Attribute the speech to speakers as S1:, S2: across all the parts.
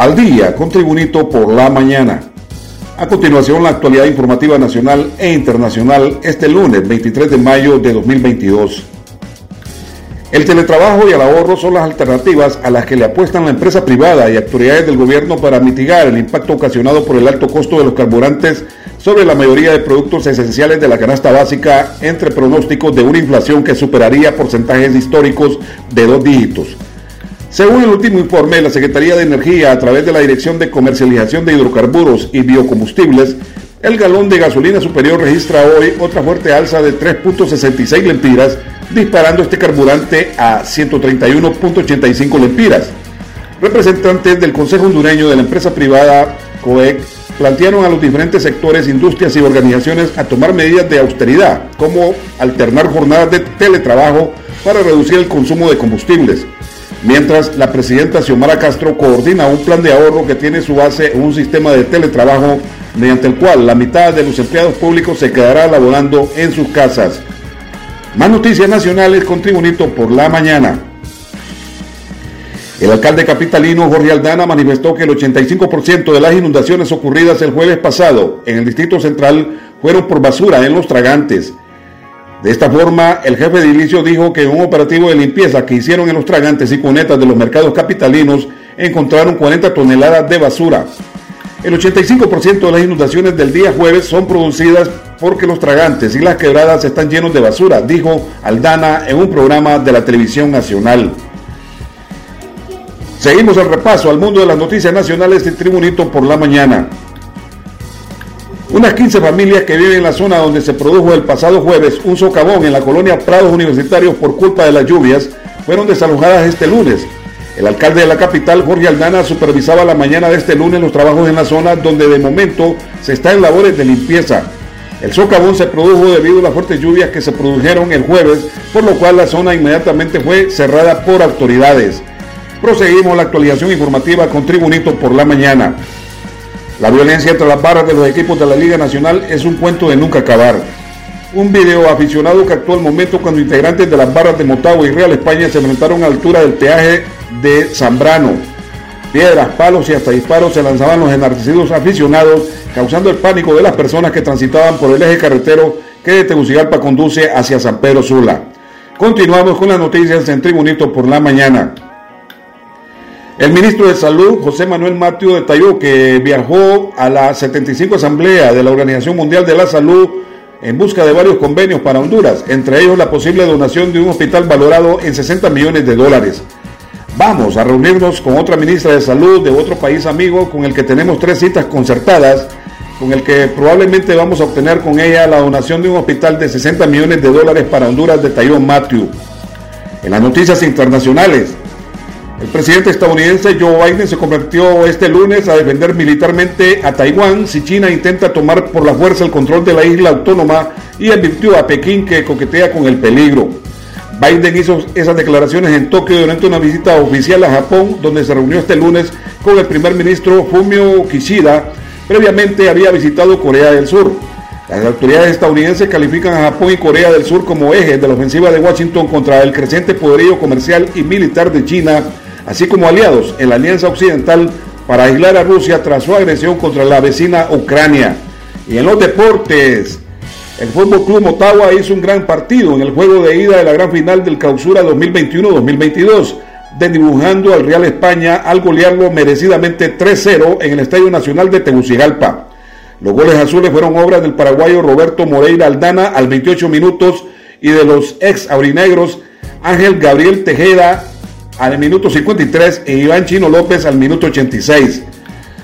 S1: al día con Tribunito por la mañana. A continuación, la actualidad informativa nacional e internacional este lunes 23 de mayo de 2022. El teletrabajo y el ahorro son las alternativas a las que le apuestan la empresa privada y autoridades del gobierno para mitigar el impacto ocasionado por el alto costo de los carburantes sobre la mayoría de productos esenciales de la canasta básica entre pronósticos de una inflación que superaría porcentajes históricos de dos dígitos. Según el último informe de la Secretaría de Energía a través de la Dirección de Comercialización de Hidrocarburos y Biocombustibles, el galón de gasolina superior registra hoy otra fuerte alza de 3.66 lempiras disparando este carburante a 131.85 lempiras. Representantes del Consejo Hondureño de la empresa privada COEC plantearon a los diferentes sectores, industrias y organizaciones a tomar medidas de austeridad, como alternar jornadas de teletrabajo para reducir el consumo de combustibles. Mientras la presidenta Xiomara Castro coordina un plan de ahorro que tiene su base en un sistema de teletrabajo mediante el cual la mitad de los empleados públicos se quedará laborando en sus casas. Más noticias nacionales con Tribunito por la mañana. El alcalde capitalino Jorge Aldana manifestó que el 85% de las inundaciones ocurridas el jueves pasado en el Distrito Central fueron por basura en los tragantes. De esta forma, el jefe de ilicio dijo que en un operativo de limpieza que hicieron en los tragantes y cunetas de los mercados capitalinos encontraron 40 toneladas de basura. El 85% de las inundaciones del día jueves son producidas porque los tragantes y las quebradas están llenos de basura, dijo Aldana en un programa de la televisión nacional. Seguimos el repaso al mundo de las noticias nacionales de Tribunito por la mañana. Unas 15 familias que viven en la zona donde se produjo el pasado jueves un socavón en la colonia Prados Universitarios por culpa de las lluvias fueron desalojadas este lunes el alcalde de la capital, Jorge Aldana, supervisaba la mañana de este lunes los trabajos en la zona donde de momento se está en labores de limpieza. El socavón se produjo debido a las fuertes lluvias que se produjeron el jueves, por lo cual la zona inmediatamente fue cerrada por autoridades. Proseguimos la actualización informativa con Tribunito por la mañana. La violencia entre las barras de los equipos de la Liga Nacional es un cuento de nunca acabar. Un video aficionado que actuó el momento cuando integrantes de las barras de Motagua y Real España se enfrentaron a altura del peaje de Zambrano. Piedras, palos y hasta disparos se lanzaban los enardecidos aficionados, causando el pánico de las personas que transitaban por el eje carretero que de Tegucigalpa conduce hacia San Pedro Sula. Continuamos con las noticias en Tribunito por la mañana. El ministro de Salud, José Manuel Mateo, detalló que viajó a la 75 Asamblea de la Organización Mundial de la Salud en busca de varios convenios para Honduras, entre ellos la posible donación de un hospital valorado en 60 millones de dólares. Vamos a reunirnos con otra ministra de Salud de otro país amigo con el que tenemos tres citas concertadas, con el que probablemente vamos a obtener con ella la donación de un hospital de 60 millones de dólares para Honduras, de Taiwan Matthew. En las noticias internacionales, el presidente estadounidense Joe Biden se convirtió este lunes a defender militarmente a Taiwán si China intenta tomar por la fuerza el control de la isla autónoma y advirtió a Pekín que coquetea con el peligro. Biden hizo esas declaraciones en Tokio durante una visita oficial a Japón, donde se reunió este lunes con el primer ministro Fumio Kishida. Previamente había visitado Corea del Sur. Las autoridades estadounidenses califican a Japón y Corea del Sur como ejes de la ofensiva de Washington contra el creciente poderío comercial y militar de China, así como aliados en la Alianza Occidental para aislar a Rusia tras su agresión contra la vecina Ucrania. Y en los deportes, el Fútbol Club Motagua hizo un gran partido en el juego de ida de la gran final del Clausura 2021-2022, desdibujando al Real España al golearlo merecidamente 3-0 en el Estadio Nacional de Tegucigalpa. Los goles azules fueron obras del paraguayo Roberto Moreira Aldana al 28 minutos y de los ex aurinegros Ángel Gabriel Tejeda al minuto 53 e Iván Chino López al minuto 86.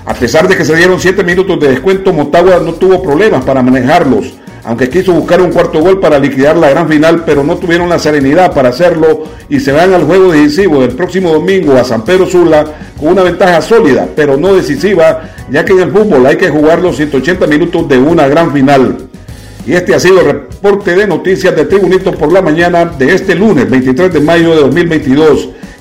S1: A pesar de que se dieron 7 minutos de descuento, Motagua no tuvo problemas para manejarlos aunque quiso buscar un cuarto gol para liquidar la gran final, pero no tuvieron la serenidad para hacerlo y se van al juego decisivo del próximo domingo a San Pedro Sula con una ventaja sólida, pero no decisiva, ya que en el fútbol hay que jugar los 180 minutos de una gran final. Y este ha sido el reporte de noticias de Tribunito por la mañana de este lunes 23 de mayo de 2022.